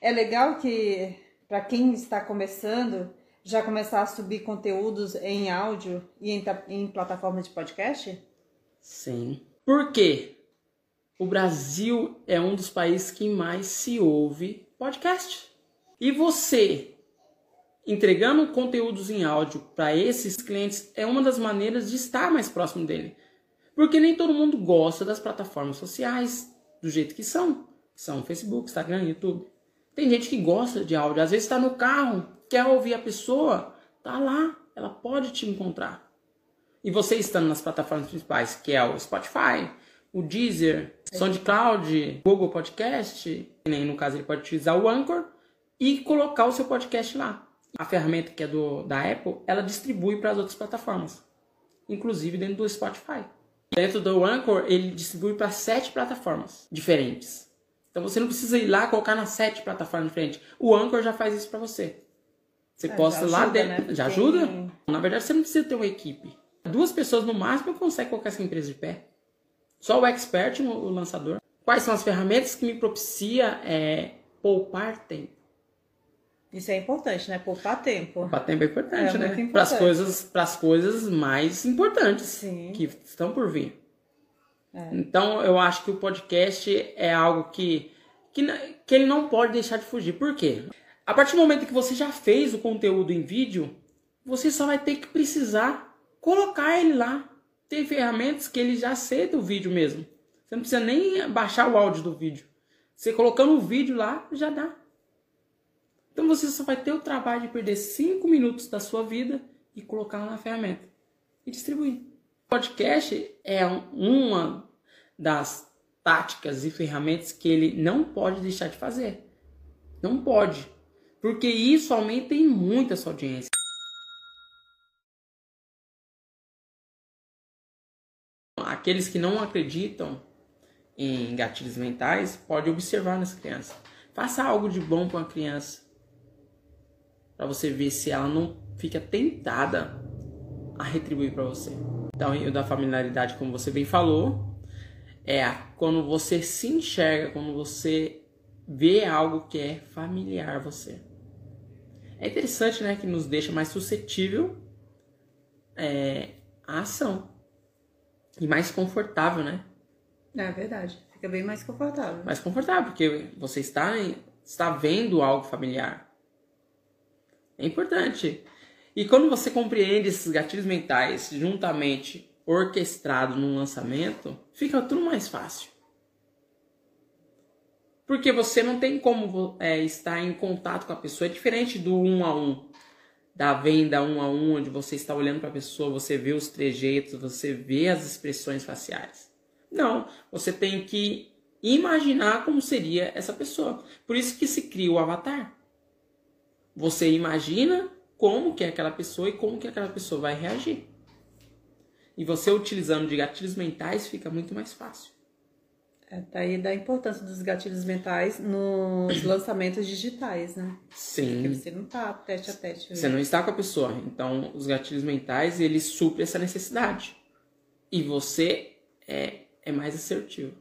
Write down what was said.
É legal que, para quem está começando, já começar a subir conteúdos em áudio e em, em plataformas de podcast? Sim. Por quê? O Brasil é um dos países que mais se ouve podcast. E você, entregando conteúdos em áudio para esses clientes, é uma das maneiras de estar mais próximo dele. Porque nem todo mundo gosta das plataformas sociais do jeito que são. São Facebook, Instagram, YouTube. Tem gente que gosta de áudio. Às vezes está no carro, quer ouvir a pessoa, tá lá, ela pode te encontrar. E você estando nas plataformas principais, que é o Spotify, o Deezer, SoundCloud, Google Podcast, nem no caso ele pode utilizar o Anchor e colocar o seu podcast lá. A ferramenta que é do, da Apple, ela distribui para as outras plataformas, inclusive dentro do Spotify. Dentro do Anchor, ele distribui para sete plataformas diferentes. Então você não precisa ir lá colocar nas sete plataformas diferentes. O Anchor já faz isso para você. Você é, posta lá dentro. Né? Já ajuda? Na verdade, você não precisa ter uma equipe. Duas pessoas no máximo conseguem colocar essa empresa de pé. Só o expert, o lançador. Quais são as ferramentas que me propicia é, poupar tempo? Isso é importante, né? Poupar tempo. Poupar tempo é importante, é né? Para as coisas, as coisas mais importantes Sim. que estão por vir. É. Então, eu acho que o podcast é algo que, que, que ele não pode deixar de fugir. Por quê? A partir do momento que você já fez o conteúdo em vídeo, você só vai ter que precisar colocar ele lá tem ferramentas que ele já aceita o vídeo mesmo. Você não precisa nem baixar o áudio do vídeo. Você colocando o vídeo lá, já dá. Então você só vai ter o trabalho de perder 5 minutos da sua vida e colocar lá na ferramenta e distribuir. Podcast é uma das táticas e ferramentas que ele não pode deixar de fazer. Não pode. Porque isso aumenta em muito a sua audiência. aqueles que não acreditam em gatilhos mentais pode observar nessa criança. Faça algo de bom para uma criança para você ver se ela não fica tentada a retribuir para você. Então, o da familiaridade, como você bem falou, é quando você se enxerga, quando você vê algo que é familiar a você. É interessante, né, que nos deixa mais suscetível é, à ação. E mais confortável, né? É verdade. Fica bem mais confortável. Mais confortável, porque você está, está vendo algo familiar. É importante. E quando você compreende esses gatilhos mentais juntamente orquestrados num lançamento, fica tudo mais fácil. Porque você não tem como é, estar em contato com a pessoa. É diferente do um a um da venda um a um, onde você está olhando para a pessoa, você vê os trejeitos, você vê as expressões faciais. Não, você tem que imaginar como seria essa pessoa. Por isso que se cria o avatar. Você imagina como que é aquela pessoa e como que aquela pessoa vai reagir. E você utilizando de gatilhos mentais fica muito mais fácil. É, daí da importância dos gatilhos mentais nos lançamentos digitais, né? Sim. Porque você não tá teste a teste. Você não está com a pessoa. Então, os gatilhos mentais, eles suprem essa necessidade. E você é, é mais assertivo.